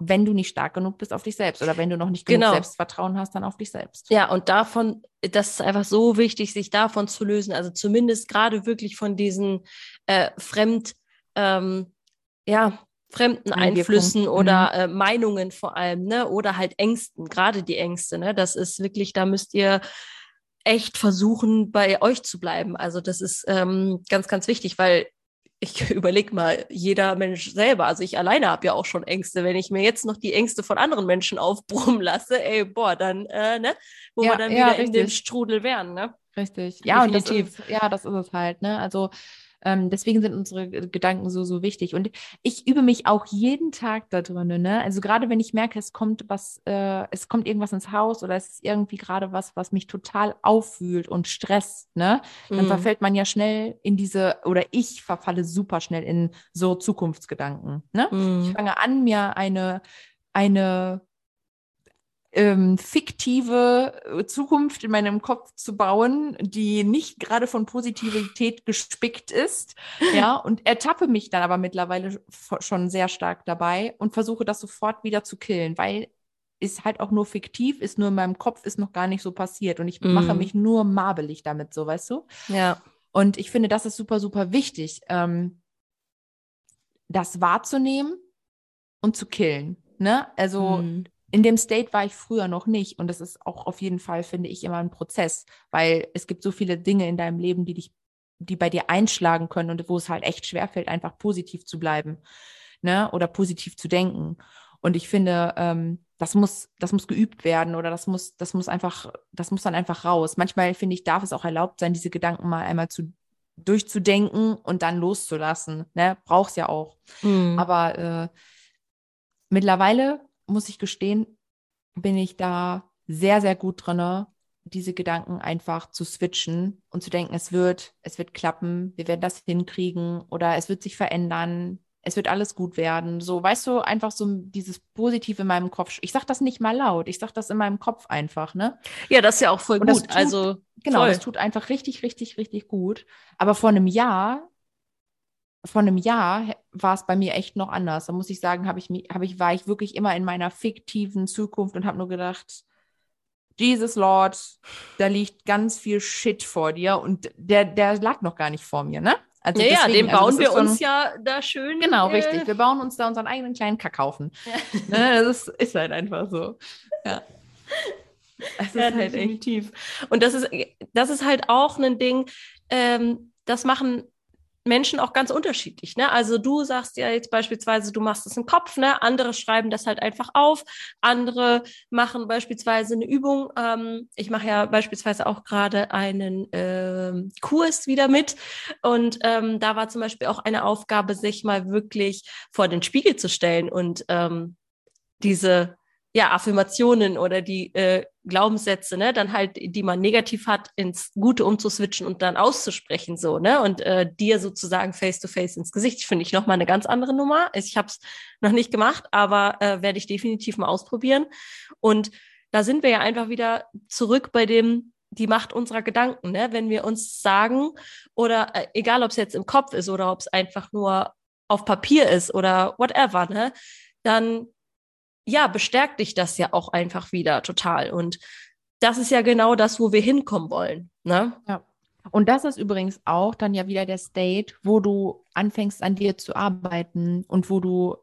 wenn du nicht stark genug bist, auf dich selbst. Oder wenn du noch nicht genug Genau. Selbstvertrauen hast, dann auf dich selbst. Ja, und davon, das ist einfach so wichtig, sich davon zu lösen. Also zumindest gerade wirklich von diesen äh, fremd, ähm, ja, fremden. Einflüssen oder äh, Meinungen vor allem, ne? Oder halt Ängsten, gerade die Ängste, ne? Das ist wirklich, da müsst ihr echt versuchen, bei euch zu bleiben. Also das ist ähm, ganz, ganz wichtig, weil ich überleg mal, jeder Mensch selber, also ich alleine habe ja auch schon Ängste. Wenn ich mir jetzt noch die Ängste von anderen Menschen aufbrummen lasse, ey, boah, dann, äh, ne, wo Ja, wir dann ja, wieder in dem richtig. Strudel wären, ne? Richtig. Ja, und das Definitiv. ist, ja, das ist es halt, ne? Also ähm, deswegen sind unsere Gedanken so, so wichtig. Und ich übe mich auch jeden Tag da drin, ne? Also gerade wenn ich merke, es kommt was, äh, es kommt irgendwas ins Haus oder es ist irgendwie gerade was, was mich total aufwühlt und stresst, ne? Dann Mhm. verfällt man ja schnell in diese, oder ich verfalle super schnell in so Zukunftsgedanken, ne? Ich Mhm. fange an, mir eine, eine ähm, fiktive äh, Zukunft in meinem Kopf zu bauen, die nicht gerade von Positivität gespickt ist. Ja, und ertappe mich dann aber mittlerweile schon sehr stark dabei und versuche das sofort wieder zu killen, weil ist halt auch nur fiktiv, ist nur in meinem Kopf, ist noch gar nicht so passiert und ich mache Mhm. mich nur marbelig damit, so weißt du? Ja. Und ich finde, das ist super, super wichtig, ähm, das wahrzunehmen und zu killen. Ne? Also Mhm. In dem State war ich früher noch nicht. Und das ist auch auf jeden Fall, finde ich, immer ein Prozess, weil es gibt so viele Dinge in deinem Leben, die dich, die bei dir einschlagen können und wo es halt echt schwerfällt, einfach positiv zu bleiben, ne? Oder positiv zu denken. Und ich finde, ähm, das muss, das muss geübt werden oder das muss, das muss einfach, das muss dann einfach raus. Manchmal finde ich, darf es auch erlaubt sein, diese Gedanken mal einmal zu durchzudenken und dann loszulassen. Ne? Brauch's ja auch. Mhm. Aber äh, mittlerweile muss ich gestehen, bin ich da sehr, sehr gut drin, diese Gedanken einfach zu switchen und zu denken, es wird, es wird klappen, wir werden das hinkriegen oder es wird sich verändern, es wird alles gut werden. So, weißt du, einfach so dieses Positiv in meinem Kopf. Ich sage das nicht mal laut, ich sage das in meinem Kopf einfach, ne? Ja, das ist ja auch voll und gut. Tut, also genau, voll. das tut einfach richtig, richtig, richtig gut. Aber vor einem Jahr, vor einem Jahr war es bei mir echt noch anders. Da muss ich sagen, habe ich, hab ich, war ich wirklich immer in meiner fiktiven Zukunft und habe nur gedacht, Jesus Lord, da liegt ganz viel Shit vor dir und der, der lag noch gar nicht vor mir, ne? Also ja, deswegen, ja, den also bauen also wir uns ja da schön. Genau, äh, richtig. Wir bauen uns da unseren eigenen kleinen Kackhaufen. Ja. Ne, das ist, ist, halt einfach so. Ja. Das ja, ist halt definitiv. Echt. Und das ist, das ist halt auch ein Ding, ähm, das machen Menschen auch ganz unterschiedlich. Ne? Also du sagst ja jetzt beispielsweise, du machst es im Kopf, ne? andere schreiben das halt einfach auf, andere machen beispielsweise eine Übung. Ähm, ich mache ja beispielsweise auch gerade einen ähm, Kurs wieder mit und ähm, da war zum Beispiel auch eine Aufgabe, sich mal wirklich vor den Spiegel zu stellen und ähm, diese ja, Affirmationen oder die äh, Glaubenssätze, ne, dann halt, die man negativ hat, ins Gute umzuswitchen und dann auszusprechen, so, ne, und äh, dir sozusagen face to face ins Gesicht, finde ich nochmal eine ganz andere Nummer. Ich habe es noch nicht gemacht, aber äh, werde ich definitiv mal ausprobieren. Und da sind wir ja einfach wieder zurück bei dem, die Macht unserer Gedanken, ne, wenn wir uns sagen, oder äh, egal, ob es jetzt im Kopf ist oder ob es einfach nur auf Papier ist oder whatever, ne, dann ja, bestärkt dich das ja auch einfach wieder total. Und das ist ja genau das, wo wir hinkommen wollen. Ne? Ja. Und das ist übrigens auch dann ja wieder der State, wo du anfängst an dir zu arbeiten und wo du,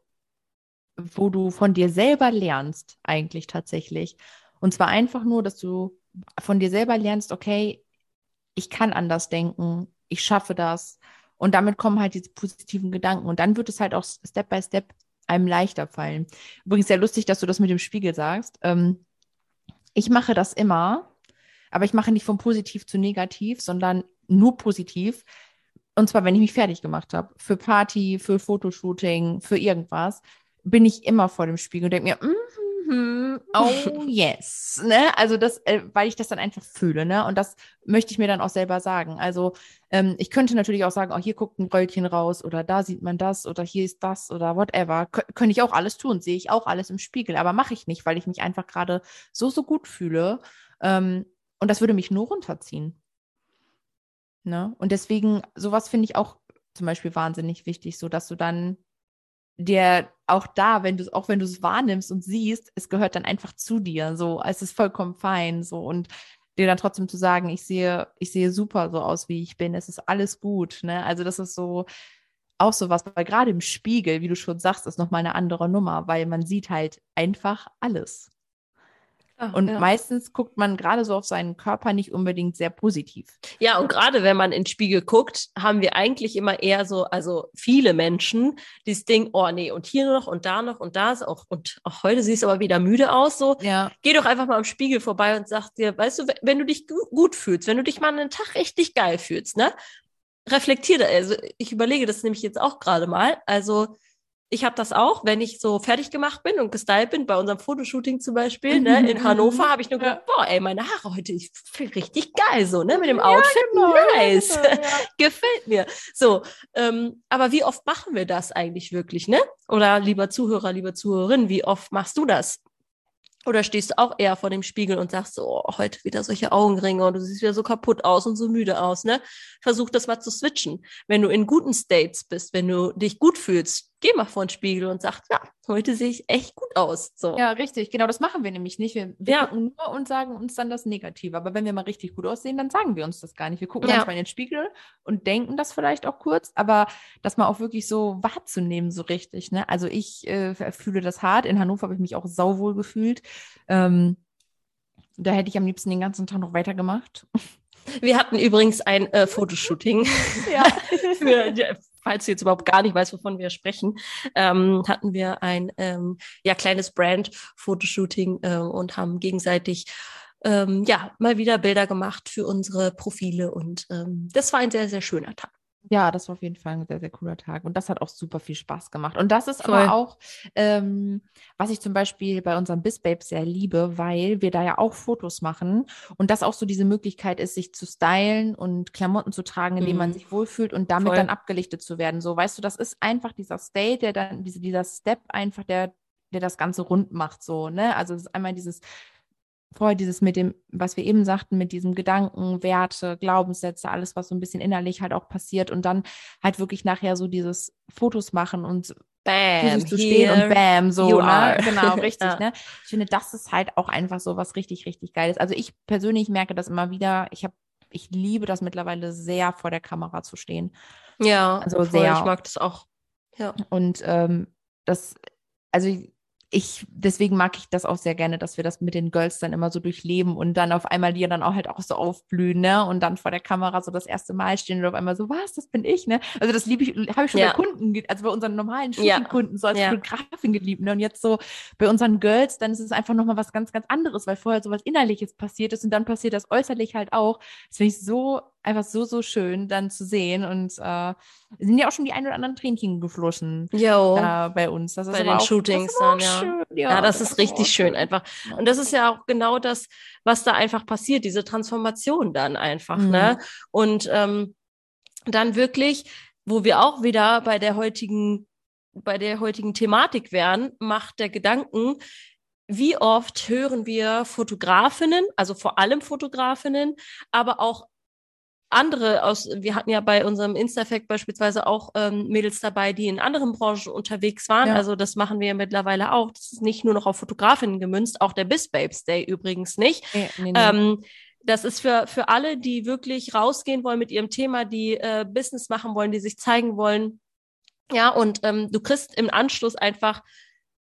wo du von dir selber lernst, eigentlich tatsächlich. Und zwar einfach nur, dass du von dir selber lernst, okay, ich kann anders denken, ich schaffe das. Und damit kommen halt diese positiven Gedanken. Und dann wird es halt auch Step by Step einem leichter fallen. Übrigens sehr lustig, dass du das mit dem Spiegel sagst. Ähm, ich mache das immer, aber ich mache nicht von positiv zu negativ, sondern nur positiv. Und zwar, wenn ich mich fertig gemacht habe. Für Party, für Fotoshooting, für irgendwas, bin ich immer vor dem Spiegel und denke mir, mm, mhm, oh yes. ne? Also das, äh, weil ich das dann einfach fühle, ne? Und das möchte ich mir dann auch selber sagen. Also ähm, ich könnte natürlich auch sagen, oh, hier guckt ein Röllchen raus oder da sieht man das oder hier ist das oder whatever. Kön könnte ich auch alles tun, sehe ich auch alles im Spiegel, aber mache ich nicht, weil ich mich einfach gerade so, so gut fühle. Ähm, und das würde mich nur runterziehen. Ne? Und deswegen, sowas finde ich auch zum Beispiel wahnsinnig wichtig, so dass du dann der auch da, wenn du auch wenn du es wahrnimmst und siehst, es gehört dann einfach zu dir, so, es ist vollkommen fein, so und dir dann trotzdem zu sagen, ich sehe, ich sehe super so aus, wie ich bin, es ist alles gut, ne? Also das ist so auch so was, weil gerade im Spiegel, wie du schon sagst, ist nochmal eine andere Nummer, weil man sieht halt einfach alles. Ach, und ja. meistens guckt man gerade so auf seinen Körper nicht unbedingt sehr positiv. Ja, und gerade wenn man in den Spiegel guckt, haben wir eigentlich immer eher so, also viele Menschen, dieses Ding, oh nee, und hier noch und da noch und da ist auch, und auch heute siehst du aber wieder müde aus, so. Ja. Geh doch einfach mal am Spiegel vorbei und sag dir, weißt du, wenn du dich gut fühlst, wenn du dich mal einen Tag richtig geil fühlst, ne? Reflektiere, also ich überlege das nämlich jetzt auch gerade mal, also, ich habe das auch, wenn ich so fertig gemacht bin und gestylt bin, bei unserem Fotoshooting zum Beispiel, ne, in mhm. Hannover, habe ich nur gedacht, boah, ey, meine Haare heute, ich fühle richtig geil, so, ne, mit dem Outfit, ja, genau, nice, ja. gefällt mir. So, ähm, aber wie oft machen wir das eigentlich wirklich, ne? Oder lieber Zuhörer, lieber Zuhörerin, wie oft machst du das? Oder stehst du auch eher vor dem Spiegel und sagst so, oh, heute wieder solche Augenringe und du siehst wieder so kaputt aus und so müde aus, ne? Versuch das mal zu switchen. Wenn du in guten States bist, wenn du dich gut fühlst, geh mal vor den Spiegel und sag, ja, heute sehe ich echt gut aus. So. Ja, richtig. Genau, das machen wir nämlich nicht. Wir, wir ja. gucken nur und sagen uns dann das Negative. Aber wenn wir mal richtig gut aussehen, dann sagen wir uns das gar nicht. Wir gucken ja. manchmal in den Spiegel und denken das vielleicht auch kurz, aber das mal auch wirklich so wahrzunehmen, so richtig. Ne? Also ich äh, fühle das hart. In Hannover habe ich mich auch sauwohl gefühlt. Ähm, da hätte ich am liebsten den ganzen Tag noch weitergemacht. Wir hatten übrigens ein äh, Fotoshooting ja. für, falls du jetzt überhaupt gar nicht weißt, wovon wir sprechen, ähm, hatten wir ein ähm, ja, kleines Brand-Fotoshooting äh, und haben gegenseitig ähm, ja mal wieder Bilder gemacht für unsere Profile. Und ähm, das war ein sehr, sehr schöner Tag. Ja, das war auf jeden Fall ein sehr, sehr cooler Tag. Und das hat auch super viel Spaß gemacht. Und das ist Voll. aber auch, ähm, was ich zum Beispiel bei unserem Bisbabe sehr liebe, weil wir da ja auch Fotos machen und das auch so diese Möglichkeit ist, sich zu stylen und Klamotten zu tragen, in denen mhm. man sich wohlfühlt und damit Voll. dann abgelichtet zu werden. So, weißt du, das ist einfach dieser State, der dann, diese, dieser Step einfach, der, der das Ganze rund macht, so, ne? Also es ist einmal dieses vorher dieses mit dem, was wir eben sagten, mit diesem Gedanken, Werte, Glaubenssätze, alles, was so ein bisschen innerlich halt auch passiert und dann halt wirklich nachher so dieses Fotos machen und Bam, zu stehen und bam, so, ne? Genau, richtig, ja. ne? Ich finde, das ist halt auch einfach so was richtig, richtig Geiles. Also ich persönlich merke das immer wieder. Ich habe, ich liebe das mittlerweile sehr, vor der Kamera zu stehen. Ja, also voll, sehr. Ich mag das auch. Ja. Und ähm, das, also ich, deswegen mag ich das auch sehr gerne, dass wir das mit den Girls dann immer so durchleben und dann auf einmal die dann auch halt auch so aufblühen, ne? Und dann vor der Kamera so das erste Mal stehen und auf einmal so, was, das bin ich, ne? Also das liebe ich, habe ich schon ja. bei Kunden, also bei unseren normalen Shooting-Kunden so als ja. Fotografin geliebt, ne? Und jetzt so bei unseren Girls, dann ist es einfach nochmal was ganz, ganz anderes, weil vorher so was Innerliches passiert ist und dann passiert das äußerlich halt auch. Das finde ich so einfach so, so schön dann zu sehen. Und äh, sind ja auch schon die ein oder anderen Tränchen geflossen jo. äh, bei uns. Das ist bei den auch, Shootings dann, ja. Schön. ja. Ja, das, das ist richtig schön einfach. Und das ist ja auch genau das, was da einfach passiert, diese Transformation dann einfach. Ne? Mhm. Ne? Und ähm, dann wirklich, wo wir auch wieder bei der heutigen bei der heutigen Thematik wären, macht der Gedanken, wie oft hören wir Fotografinnen, also vor allem Fotografinnen, aber auch andere aus, wir hatten ja bei unserem Insta-Fact beispielsweise auch ähm, Mädels dabei, die in anderen Branchen unterwegs waren. Ja. Also das machen wir ja mittlerweile auch. Das ist nicht nur noch auf Fotografinnen gemünzt, auch der Biz Babes Day übrigens nicht. Nee, nee, nee. Ähm, das ist für, für alle, die wirklich rausgehen wollen mit ihrem Thema, die äh, Business machen wollen, die sich zeigen wollen. Ja, und ähm, du kriegst im Anschluss einfach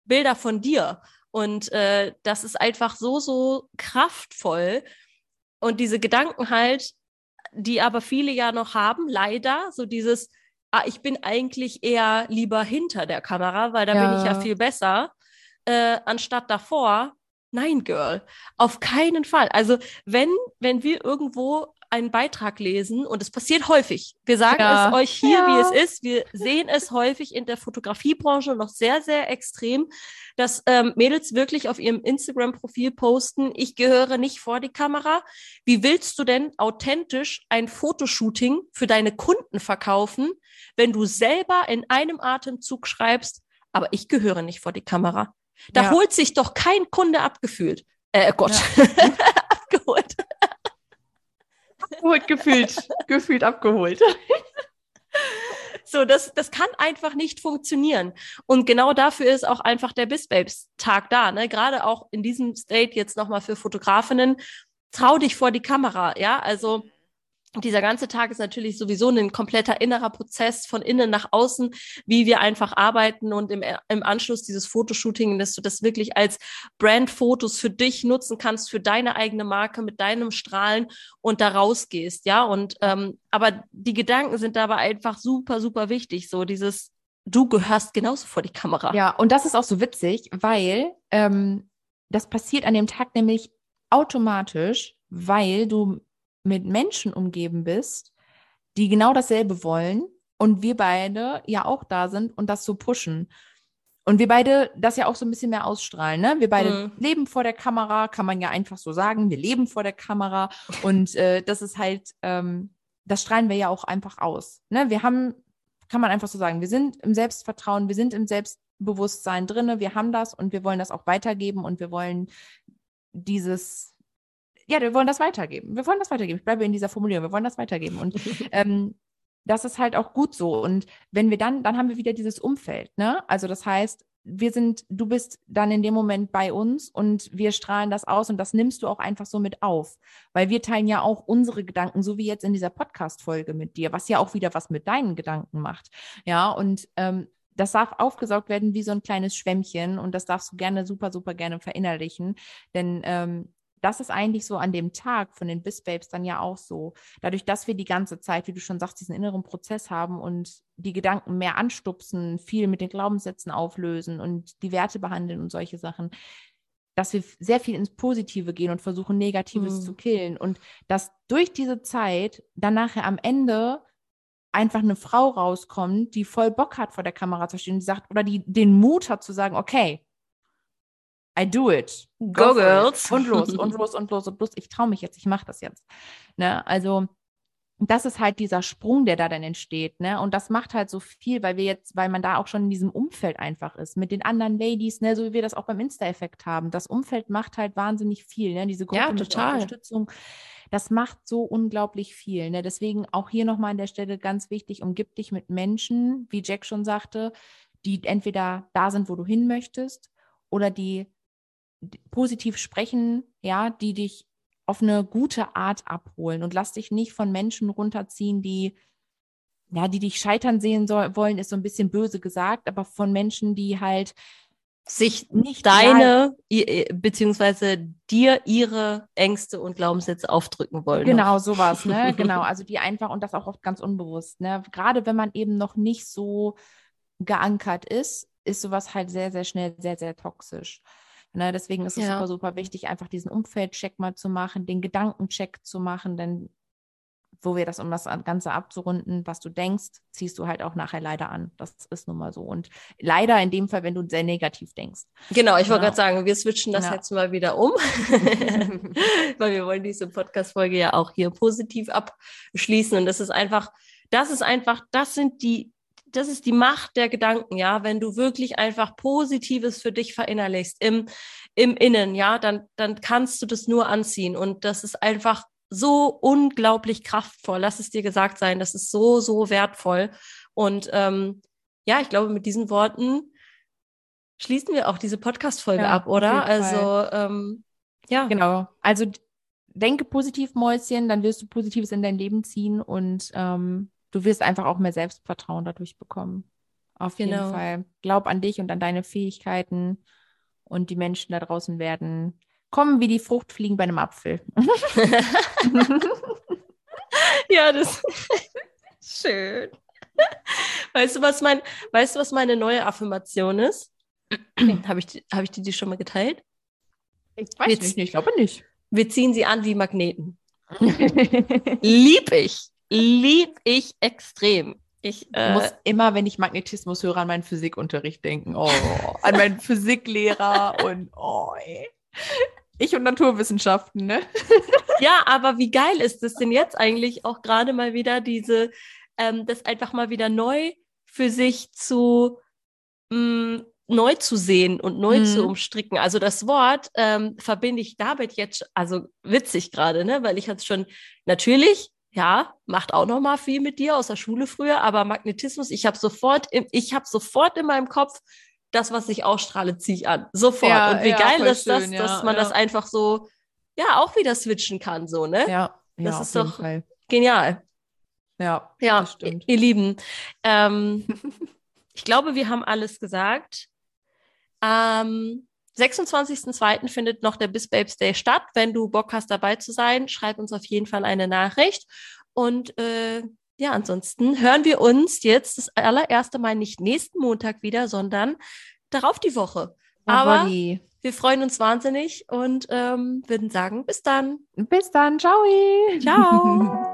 Bilder von dir. Und äh, das ist einfach so, so kraftvoll. Und diese Gedanken halt, die aber viele ja noch haben, leider, so dieses, ah, ich bin eigentlich eher lieber hinter der Kamera, weil da ja. bin ich ja viel besser, äh, anstatt davor. Nein, Girl, auf keinen Fall. Also wenn, wenn wir irgendwo einen Beitrag lesen und es passiert häufig. Wir sagen ja. es euch hier, ja. wie es ist. Wir sehen es häufig in der Fotografiebranche noch sehr, sehr extrem, dass ähm, Mädels wirklich auf ihrem Instagram-Profil posten, ich gehöre nicht vor die Kamera. Wie willst du denn authentisch ein Fotoshooting für deine Kunden verkaufen, wenn du selber in einem Atemzug schreibst, aber ich gehöre nicht vor die Kamera? Da ja. holt sich doch kein Kunde abgefühlt. Äh, Gott, abgeholt abgeholt gefühlt, gefühlt abgeholt. So, das, das kann einfach nicht funktionieren. Und genau dafür ist auch einfach der Biss-Babes-Tag da. Ne? Gerade auch in diesem State jetzt nochmal für Fotografinnen. Trau dich vor die Kamera, ja. Also dieser ganze Tag ist natürlich sowieso ein kompletter innerer Prozess von innen nach außen, wie wir einfach arbeiten und im, im Anschluss dieses Fotoshooting, dass du das wirklich als Brandfotos für dich nutzen kannst, für deine eigene Marke mit deinem Strahlen und da rausgehst, ja. Und ähm, aber die Gedanken sind dabei einfach super, super wichtig. So dieses, du gehörst genauso vor die Kamera. Ja, und das ist auch so witzig, weil ähm, das passiert an dem Tag nämlich automatisch, weil du mit Menschen umgeben bist, die genau dasselbe wollen und wir beide ja auch da sind und das so pushen. Und wir beide das ja auch so ein bisschen mehr ausstrahlen, ne? Wir beide mhm. leben vor der Kamera, kann man ja einfach so sagen. Wir leben vor der Kamera und äh, das ist halt, ähm, das strahlen wir ja auch einfach aus. Ne? Wir haben, kann man einfach so sagen, wir sind im Selbstvertrauen, wir sind im Selbstbewusstsein drinne, wir haben das und wir wollen das auch weitergeben und wir wollen dieses ja, wir wollen das weitergeben. Wir wollen das weitergeben. Ich bleibe in dieser Formulierung. Wir wollen das weitergeben. Und ähm, das ist halt auch gut so. Und wenn wir dann, dann haben wir wieder dieses Umfeld, ne? Also das heißt, wir sind, du bist dann in dem Moment bei uns und wir strahlen das aus und das nimmst du auch einfach so mit auf. Weil wir teilen ja auch unsere Gedanken, so wie jetzt in dieser Podcast-Folge mit dir, was ja auch wieder was mit deinen Gedanken macht. Ja, und ähm, das darf aufgesaugt werden wie so ein kleines Schwämmchen und das darfst du gerne, super, super gerne verinnerlichen. Denn ähm, das ist eigentlich so an dem Tag von den Biss-Babes dann ja auch so. Dadurch, dass wir die ganze Zeit, wie du schon sagst, diesen inneren Prozess haben und die Gedanken mehr anstupsen, viel mit den Glaubenssätzen auflösen und die Werte behandeln und solche Sachen, dass wir sehr viel ins Positive gehen und versuchen, Negatives mhm. zu killen. Und dass durch diese Zeit dann nachher am Ende einfach eine Frau rauskommt, die voll Bock hat, vor der Kamera zu stehen und sagt, oder die den Mut hat zu sagen, okay, I do it. Go, Go Girls. It. Und los, und los, und los, und los. Ich traue mich jetzt, ich mache das jetzt. Ne? Also, das ist halt dieser Sprung, der da dann entsteht, ne? Und das macht halt so viel, weil wir jetzt, weil man da auch schon in diesem Umfeld einfach ist, mit den anderen Ladies, ne, so wie wir das auch beim Insta-Effekt haben. Das Umfeld macht halt wahnsinnig viel, ne? Diese Gruppe ja, total. Unterstützung. Das macht so unglaublich viel. Ne? Deswegen auch hier nochmal an der Stelle ganz wichtig, umgib dich mit Menschen, wie Jack schon sagte, die entweder da sind, wo du hin möchtest, oder die positiv sprechen, ja, die dich auf eine gute Art abholen und lass dich nicht von Menschen runterziehen, die ja, die dich scheitern sehen soll, wollen, ist so ein bisschen böse gesagt, aber von Menschen, die halt sich nicht deine beziehungsweise dir ihre Ängste und Glaubenssätze aufdrücken wollen. Genau, noch. sowas, ne? genau, also die einfach und das auch oft ganz unbewusst, ne? Gerade wenn man eben noch nicht so geankert ist, ist sowas halt sehr, sehr schnell sehr, sehr toxisch. Ne, deswegen ist es ja. super, super wichtig, einfach diesen Umfeldcheck mal zu machen, den Gedankencheck zu machen, denn wo wir das, um das Ganze abzurunden, was du denkst, ziehst du halt auch nachher leider an. Das ist nun mal so. Und leider in dem Fall, wenn du sehr negativ denkst. Genau, ich wollte genau. gerade sagen, wir switchen das ja. jetzt mal wieder um, weil wir wollen diese Podcast-Folge ja auch hier positiv abschließen. Und das ist einfach, das ist einfach, das sind die das ist die Macht der Gedanken, ja. Wenn du wirklich einfach Positives für dich verinnerlichst im, im Innen, ja, dann, dann kannst du das nur anziehen. Und das ist einfach so unglaublich kraftvoll. Lass es dir gesagt sein. Das ist so, so wertvoll. Und ähm, ja, ich glaube, mit diesen Worten schließen wir auch diese Podcast-Folge ja, ab, oder? Also, ähm, ja. Genau. Also denke positiv, Mäuschen, dann wirst du Positives in dein Leben ziehen und ähm, du wirst einfach auch mehr Selbstvertrauen dadurch bekommen. Auf genau. jeden Fall. Glaub an dich und an deine Fähigkeiten und die Menschen da draußen werden kommen wie die Fruchtfliegen bei einem Apfel. ja, das schön. Weißt du, was mein, weißt du, was meine neue Affirmation ist? Habe ich, hab ich die, die schon mal geteilt? Ich weiß wir, nicht, ich glaube nicht. Wir ziehen sie an wie Magneten. Lieb ich lieb ich extrem. Ich äh, muss immer, wenn ich Magnetismus höre, an meinen Physikunterricht denken. Oh, an meinen Physiklehrer und oh, ey. Ich und Naturwissenschaften, ne? ja, aber wie geil ist es denn jetzt eigentlich auch gerade mal wieder diese, ähm, das einfach mal wieder neu für sich zu mh, mm, neu zu sehen und neu mhm. zu umstricken. Also das Wort ähm, verbinde ich damit jetzt, also witzig gerade, ne? Weil ich hatte schon natürlich ja, macht auch noch mal viel mit dir aus der Schule früher, aber Magnetismus, ich habe sofort, im, ich habe sofort in meinem Kopf das, was ich ausstrahle, ziehe ich an, sofort. Ja, und wie ja, geil ist das, ja, dass man das einfach so, ja, auch wieder switchen kann, so ne? Ja, das ist doch Fall. genial. Ja, ja, das stimmt. Ihr Lieben, ähm, ich glaube, wir haben alles gesagt. Ähm, 26.02. findet noch der Bis Babes Day statt. Wenn du Bock hast, dabei zu sein, schreib uns auf jeden Fall eine Nachricht. Und äh, ja, ansonsten hören wir uns jetzt das allererste Mal nicht nächsten Montag wieder, sondern darauf die Woche. Oh, Aber wir freuen uns wahnsinnig und ähm, würden sagen, bis dann. Bis dann. Ciao. Ciao.